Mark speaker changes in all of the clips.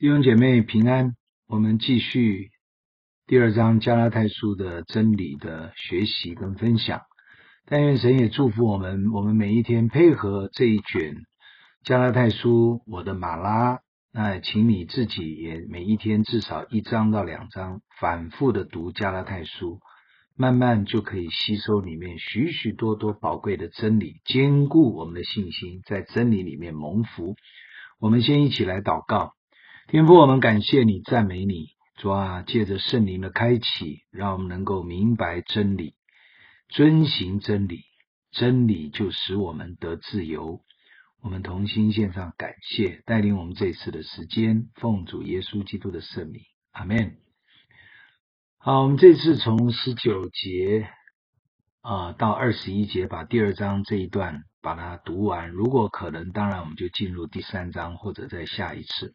Speaker 1: 弟兄姐妹平安，我们继续第二章加拉太书的真理的学习跟分享。但愿神也祝福我们，我们每一天配合这一卷加拉太书，我的马拉，那请你自己也每一天至少一章到两章，反复的读加拉太书，慢慢就可以吸收里面许许多多宝贵的真理，坚固我们的信心，在真理里面蒙福。我们先一起来祷告。天父，我们感谢你，赞美你，主啊，借着圣灵的开启，让我们能够明白真理，遵行真理，真理就使我们得自由。我们同心献上感谢，带领我们这次的时间，奉主耶稣基督的圣名，阿门。好，我们这次从十九节啊到二十一节，把第二章这一段把它读完。如果可能，当然我们就进入第三章，或者再下一次。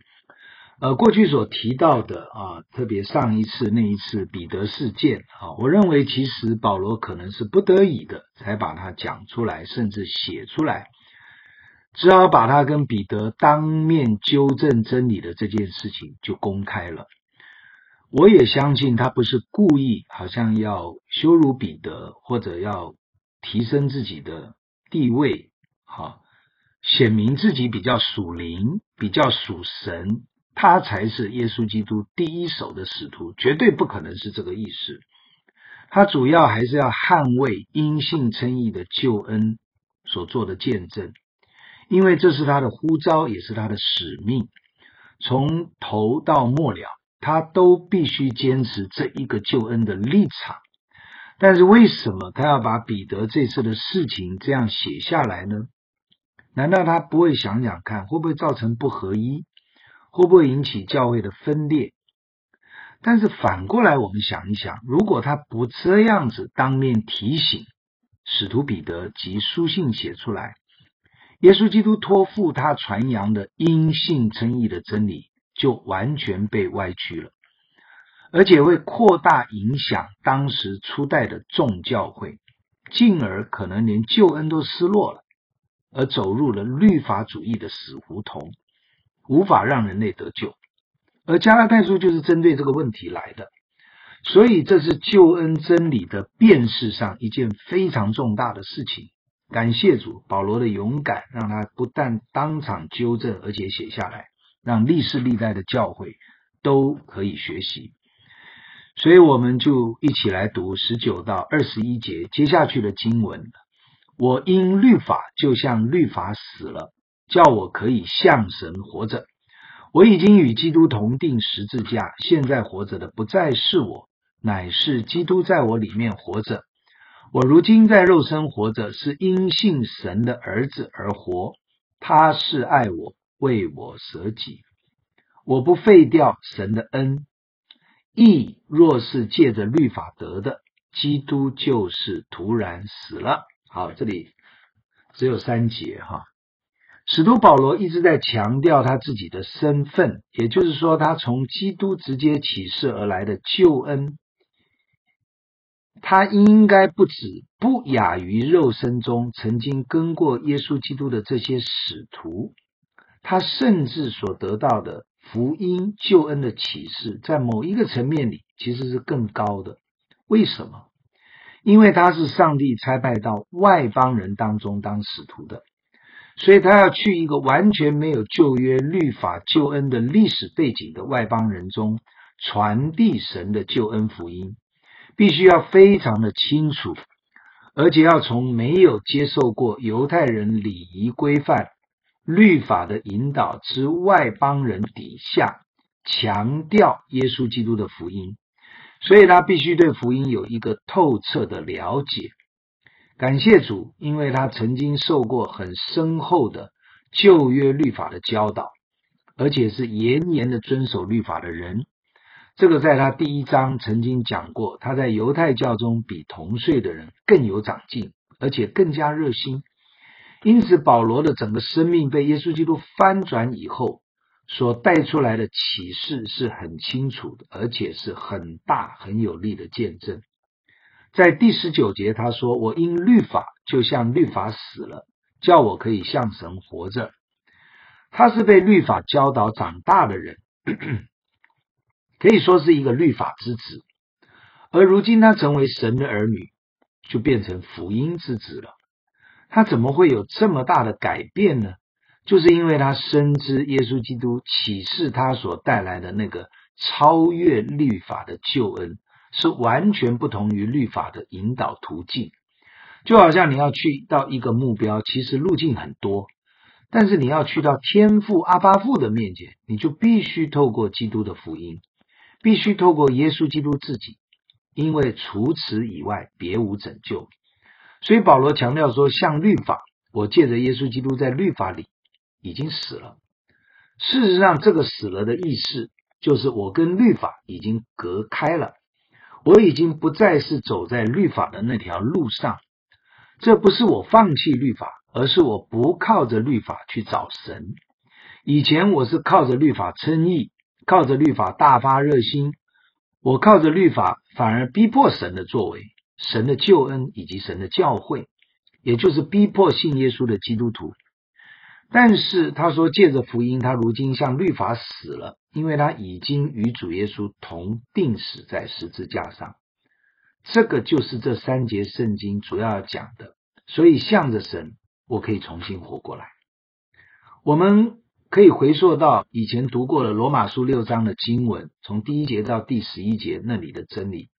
Speaker 1: 呃，过去所提到的啊，特别上一次那一次彼得事件啊，我认为其实保罗可能是不得已的才把它讲出来，甚至写出来，只好把他跟彼得当面纠正真理的这件事情就公开了。我也相信他不是故意，好像要羞辱彼得，或者要提升自己的地位，哈，显明自己比较属灵，比较属神。他才是耶稣基督第一手的使徒，绝对不可能是这个意思。他主要还是要捍卫因信称义的救恩所做的见证，因为这是他的呼召，也是他的使命。从头到末了，他都必须坚持这一个救恩的立场。但是为什么他要把彼得这次的事情这样写下来呢？难道他不会想想看，会不会造成不合一？会不会引起教会的分裂？但是反过来，我们想一想，如果他不这样子当面提醒使徒彼得及书信写出来，耶稣基督托付他传扬的因信称义的真理，就完全被歪曲了，而且会扩大影响当时初代的众教会，进而可能连救恩都失落了，而走入了律法主义的死胡同。无法让人类得救，而加拉太书就是针对这个问题来的，所以这是救恩真理的辨识上一件非常重大的事情。感谢主，保罗的勇敢让他不但当场纠正，而且写下来，让历世历代的教会都可以学习。所以我们就一起来读十九到二十一节接下去的经文。我因律法就像律法死了。叫我可以向神活着，我已经与基督同钉十字架，现在活着的不再是我，乃是基督在我里面活着。我如今在肉身活着，是因信神的儿子而活，他是爱我，为我舍己。我不废掉神的恩，义若是借着律法得的，基督就是突然死了。好，这里只有三节哈。使徒保罗一直在强调他自己的身份，也就是说，他从基督直接启示而来的救恩，他应该不止不亚于肉身中曾经跟过耶稣基督的这些使徒，他甚至所得到的福音救恩的启示，在某一个层面里其实是更高的。为什么？因为他是上帝差派到外邦人当中当使徒的。所以他要去一个完全没有旧约律法救恩的历史背景的外邦人中传递神的救恩福音，必须要非常的清楚，而且要从没有接受过犹太人礼仪规范、律法的引导之外邦人底下强调耶稣基督的福音，所以他必须对福音有一个透彻的了解。感谢主，因为他曾经受过很深厚的旧约律法的教导，而且是严严的遵守律法的人。这个在他第一章曾经讲过，他在犹太教中比同岁的人更有长进，而且更加热心。因此，保罗的整个生命被耶稣基督翻转以后，所带出来的启示是很清楚的，而且是很大很有力的见证。在第十九节，他说：“我因律法就像律法死了，叫我可以向神活着。”他是被律法教导长大的人，可以说是一个律法之子。而如今他成为神的儿女，就变成福音之子了。他怎么会有这么大的改变呢？就是因为他深知耶稣基督启示他所带来的那个超越律法的救恩，是完全不同于律法的引导途径。就好像你要去到一个目标，其实路径很多，但是你要去到天父阿爸父的面前，你就必须透过基督的福音，必须透过耶稣基督自己。因为除此以外，别无拯救。所以保罗强调说，像律法，我借着耶稣基督在律法里已经死了。事实上，这个死了的意思，就是我跟律法已经隔开了，我已经不再是走在律法的那条路上。这不是我放弃律法，而是我不靠着律法去找神。以前我是靠着律法称义，靠着律法大发热心。我靠着律法，反而逼迫神的作为、神的救恩以及神的教诲，也就是逼迫信耶稣的基督徒。但是他说，借着福音，他如今向律法死了，因为他已经与主耶稣同钉死在十字架上。这个就是这三节圣经主要讲的。所以向着神，我可以重新活过来。我们。可以回溯到以前读过了罗马书六章的经文，从第一节到第十一节那里的真理，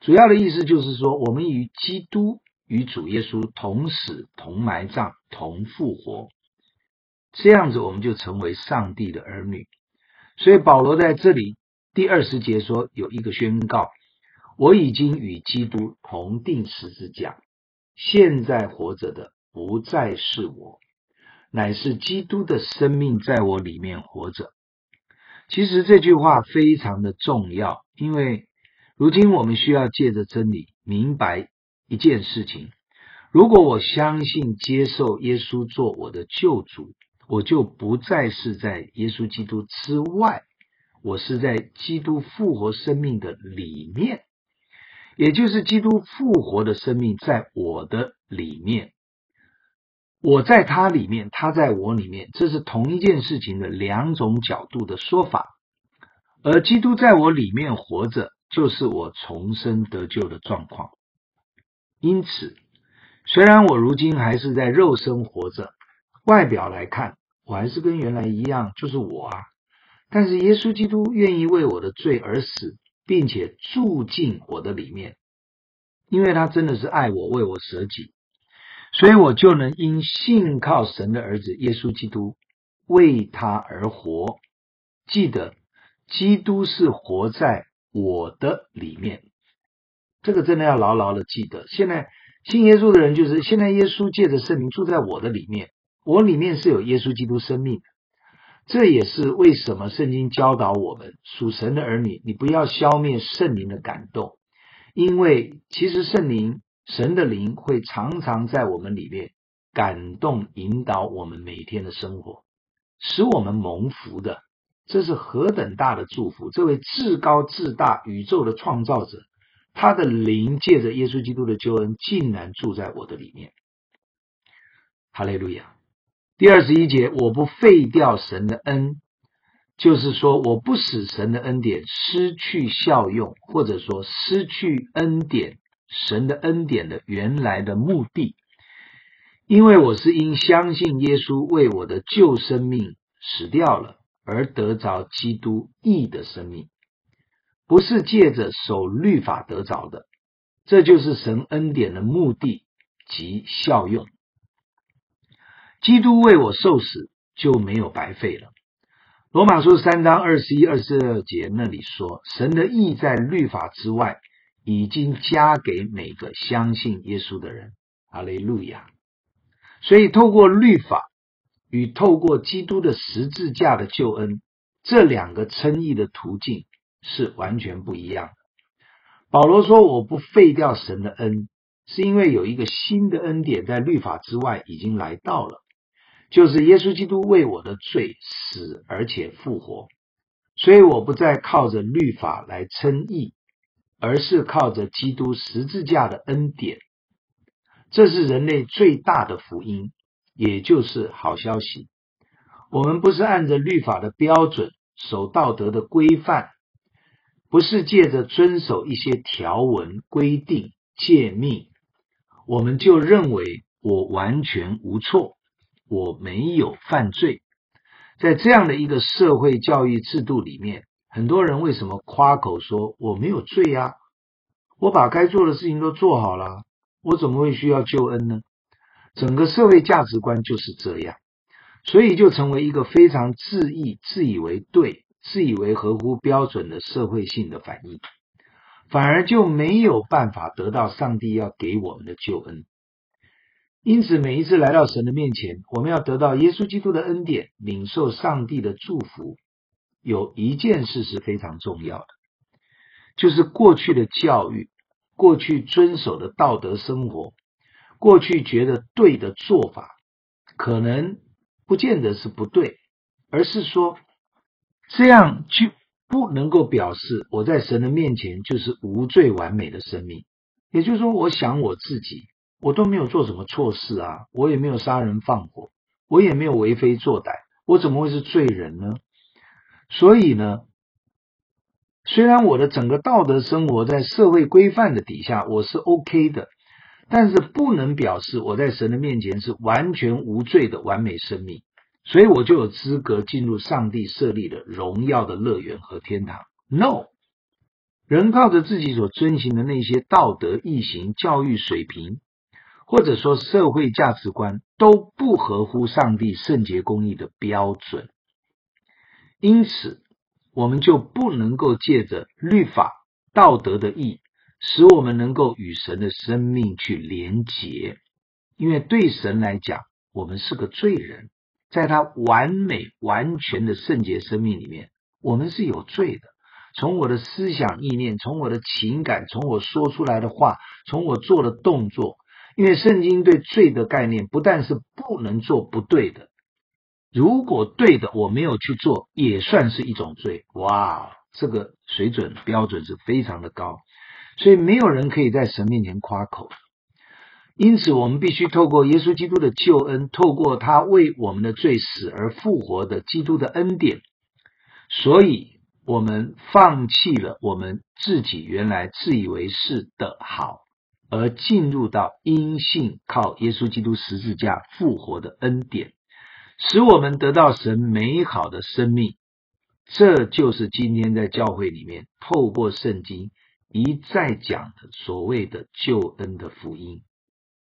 Speaker 1: 主要的意思就是说，我们与基督与主耶稣同死、同埋葬、同复活，这样子我们就成为上帝的儿女。所以保罗在这里第二十节说有一个宣告：我已经与基督同钉十字架，现在活着的不再是我。乃是基督的生命在我里面活着。其实这句话非常的重要，因为如今我们需要借着真理明白一件事情：如果我相信接受耶稣做我的救主，我就不再是在耶稣基督之外，我是在基督复活生命的里面，也就是基督复活的生命在我的里面。我在他里面，他在我里面，这是同一件事情的两种角度的说法。而基督在我里面活着，就是我重生得救的状况。因此，虽然我如今还是在肉身活着，外表来看，我还是跟原来一样，就是我啊。但是耶稣基督愿意为我的罪而死，并且住进我的里面，因为他真的是爱我，为我舍己。所以我就能因信靠神的儿子耶稣基督，为他而活。记得，基督是活在我的里面，这个真的要牢牢的记得。现在信耶稣的人，就是现在耶稣借着圣灵住在我的里面，我里面是有耶稣基督生命的。这也是为什么圣经教导我们属神的儿女，你不要消灭圣灵的感动，因为其实圣灵。神的灵会常常在我们里面感动、引导我们每天的生活，使我们蒙福的。这是何等大的祝福！这位至高至大宇宙的创造者，他的灵借着耶稣基督的救恩，竟然住在我的里面。哈利路亚！第二十一节，我不废掉神的恩，就是说，我不使神的恩典失去效用，或者说失去恩典。神的恩典的原来的目的，因为我是因相信耶稣为我的旧生命死掉了，而得着基督义的生命，不是借着守律法得着的。这就是神恩典的目的及效用。基督为我受死就没有白费了。罗马书三章二十一、二十二节那里说，神的意在律法之外。已经加给每个相信耶稣的人，阿雷路亚。所以，透过律法与透过基督的十字架的救恩，这两个称义的途径是完全不一样的。保罗说：“我不废掉神的恩，是因为有一个新的恩典在律法之外已经来到了，就是耶稣基督为我的罪死而且复活，所以我不再靠着律法来称义。”而是靠着基督十字架的恩典，这是人类最大的福音，也就是好消息。我们不是按着律法的标准守道德的规范，不是借着遵守一些条文规定诫命，我们就认为我完全无错，我没有犯罪。在这样的一个社会教育制度里面，很多人为什么夸口说我没有罪呀？我把该做的事情都做好了，我怎么会需要救恩呢？整个社会价值观就是这样，所以就成为一个非常自意、自以为对、自以为合乎标准的社会性的反应，反而就没有办法得到上帝要给我们的救恩。因此，每一次来到神的面前，我们要得到耶稣基督的恩典，领受上帝的祝福。有一件事是非常重要的，就是过去的教育、过去遵守的道德生活、过去觉得对的做法，可能不见得是不对，而是说这样就不能够表示我在神的面前就是无罪完美的生命。也就是说，我想我自己。我都没有做什么错事啊，我也没有杀人放火，我也没有为非作歹，我怎么会是罪人呢？所以呢，虽然我的整个道德生活在社会规范的底下，我是 OK 的，但是不能表示我在神的面前是完全无罪的完美生命，所以我就有资格进入上帝设立的荣耀的乐园和天堂。No，人靠着自己所遵循的那些道德义行、教育水平。或者说社会价值观都不合乎上帝圣洁公义的标准，因此我们就不能够借着律法道德的义，使我们能够与神的生命去连结。因为对神来讲，我们是个罪人，在他完美完全的圣洁生命里面，我们是有罪的。从我的思想意念，从我的情感，从我说出来的话，从我做的动作。因为圣经对罪的概念不但是不能做不对的，如果对的我没有去做，也算是一种罪。哇，这个水准标准是非常的高，所以没有人可以在神面前夸口。因此，我们必须透过耶稣基督的救恩，透过他为我们的罪死而复活的基督的恩典，所以我们放弃了我们自己原来自以为是的好。而进入到因信靠耶稣基督十字架复活的恩典，使我们得到神美好的生命。这就是今天在教会里面透过圣经一再讲的所谓的救恩的福音。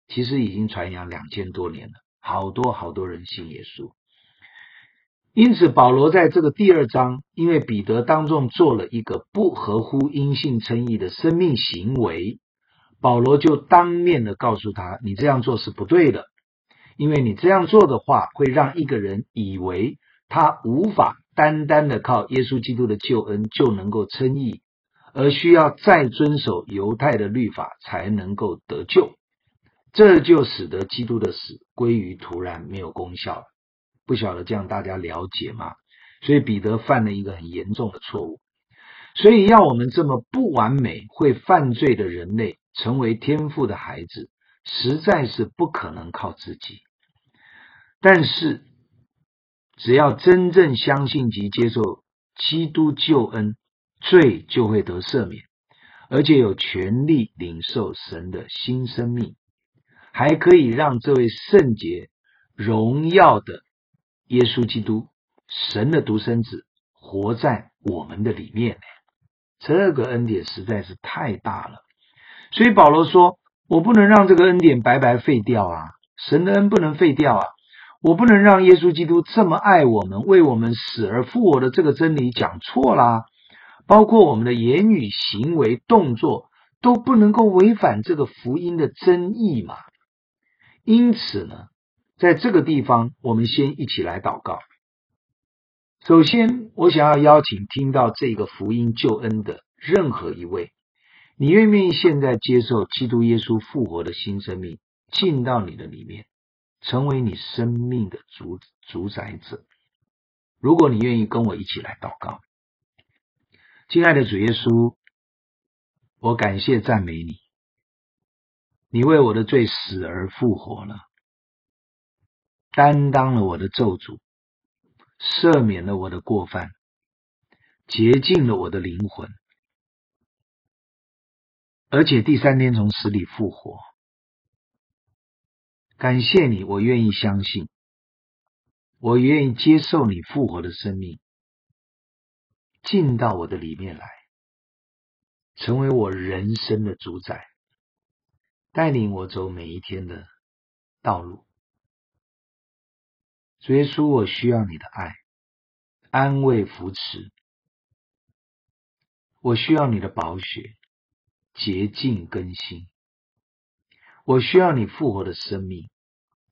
Speaker 1: 其实已经传扬两千多年了，好多好多人信耶稣。因此，保罗在这个第二章，因为彼得当众做了一个不合乎因信称义的生命行为。保罗就当面的告诉他：“你这样做是不对的，因为你这样做的话，会让一个人以为他无法单单的靠耶稣基督的救恩就能够称义，而需要再遵守犹太的律法才能够得救。这就使得基督的死归于突然，没有功效了。不晓得这样大家了解吗？所以彼得犯了一个很严重的错误。所以要我们这么不完美、会犯罪的人类。”成为天父的孩子，实在是不可能靠自己。但是，只要真正相信及接受基督救恩，罪就会得赦免，而且有权利领受神的新生命，还可以让这位圣洁、荣耀的耶稣基督，神的独生子，活在我们的里面。这个恩典实在是太大了。所以保罗说：“我不能让这个恩典白白废掉啊！神的恩不能废掉啊！我不能让耶稣基督这么爱我们、为我们死而复活的这个真理讲错啦！包括我们的言语、行为、动作都不能够违反这个福音的真意嘛。因此呢，在这个地方，我们先一起来祷告。首先，我想要邀请听到这个福音救恩的任何一位。”你愿不愿意现在接受基督耶稣复活的新生命进到你的里面，成为你生命的主主宰者？如果你愿意跟我一起来祷告，亲爱的主耶稣，我感谢赞美你，你为我的罪死而复活了，担当了我的咒诅，赦免了我的过犯，洁净了我的灵魂，而且第三天从死里复活。感谢你，我愿意相信，我愿意接受你复活的生命，进到我的里面来，成为我人生的主宰，带领我走每一天的道路。主耶稣，我需要你的爱，安慰扶持，我需要你的宝血，洁净更新，我需要你复活的生命。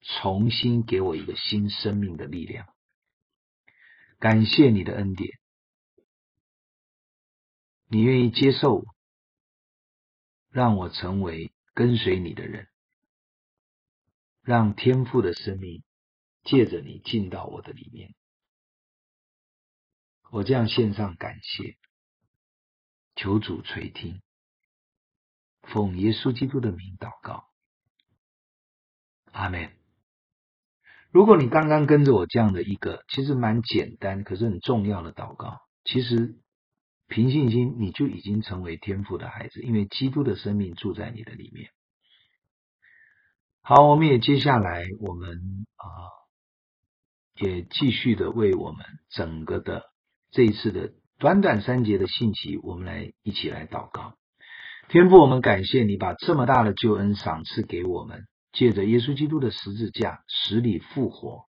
Speaker 1: 重新给我一个新生命的力量，感谢你的恩典，你愿意接受我，让我成为跟随你的人，让天赋的生命借着你进到我的里面，我这样献上感谢，求主垂听，奉耶稣基督的名祷告，阿门。如果你刚刚跟着我这样的一个其实蛮简单，可是很重要的祷告，其实凭信心你就已经成为天父的孩子，因为基督的生命住在你的里面。好，我们也接下来我们啊、也继续的为我们整个的这一次的短短三节的信息，我们来一起来祷告。天父，我们感谢你把这么大的救恩赏赐给我们。借着耶稣基督的十字架使你复活，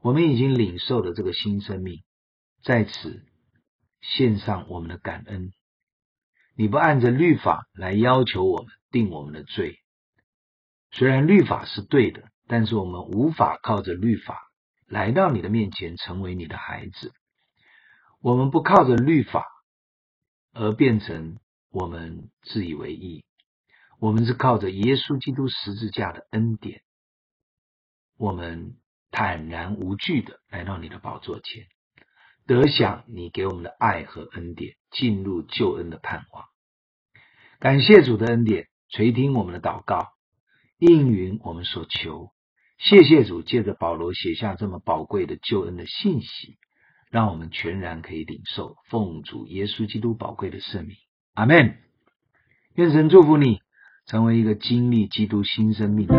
Speaker 1: 我们已经领受了这个新生命，在此献上我们的感恩。你不按着律法来要求我们定我们的罪，虽然律法是对的，但是我们无法靠着律法来到你的面前成为你的孩子。我们不靠着律法而变成我们自以为义。我们是靠着耶稣基督十字架的恩典，我们坦然无惧的来到你的宝座前，得享你给我们的爱和恩典，进入救恩的盼望。感谢主的恩典，垂听我们的祷告，应允我们所求。谢谢主，借着保罗写下这么宝贵的救恩的信息，让我们全然可以领受。奉主耶稣基督宝贵的圣名，阿门。愿神祝福你。成为一个经历基督新生命的。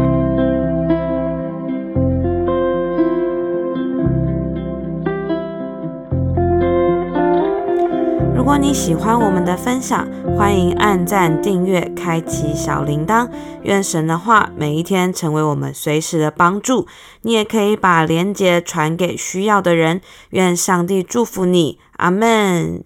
Speaker 2: 如果你喜欢我们的分享，欢迎按赞、订阅、开启小铃铛。愿神的话每一天成为我们随时的帮助。你也可以把连结传给需要的人。愿上帝祝福你，阿门。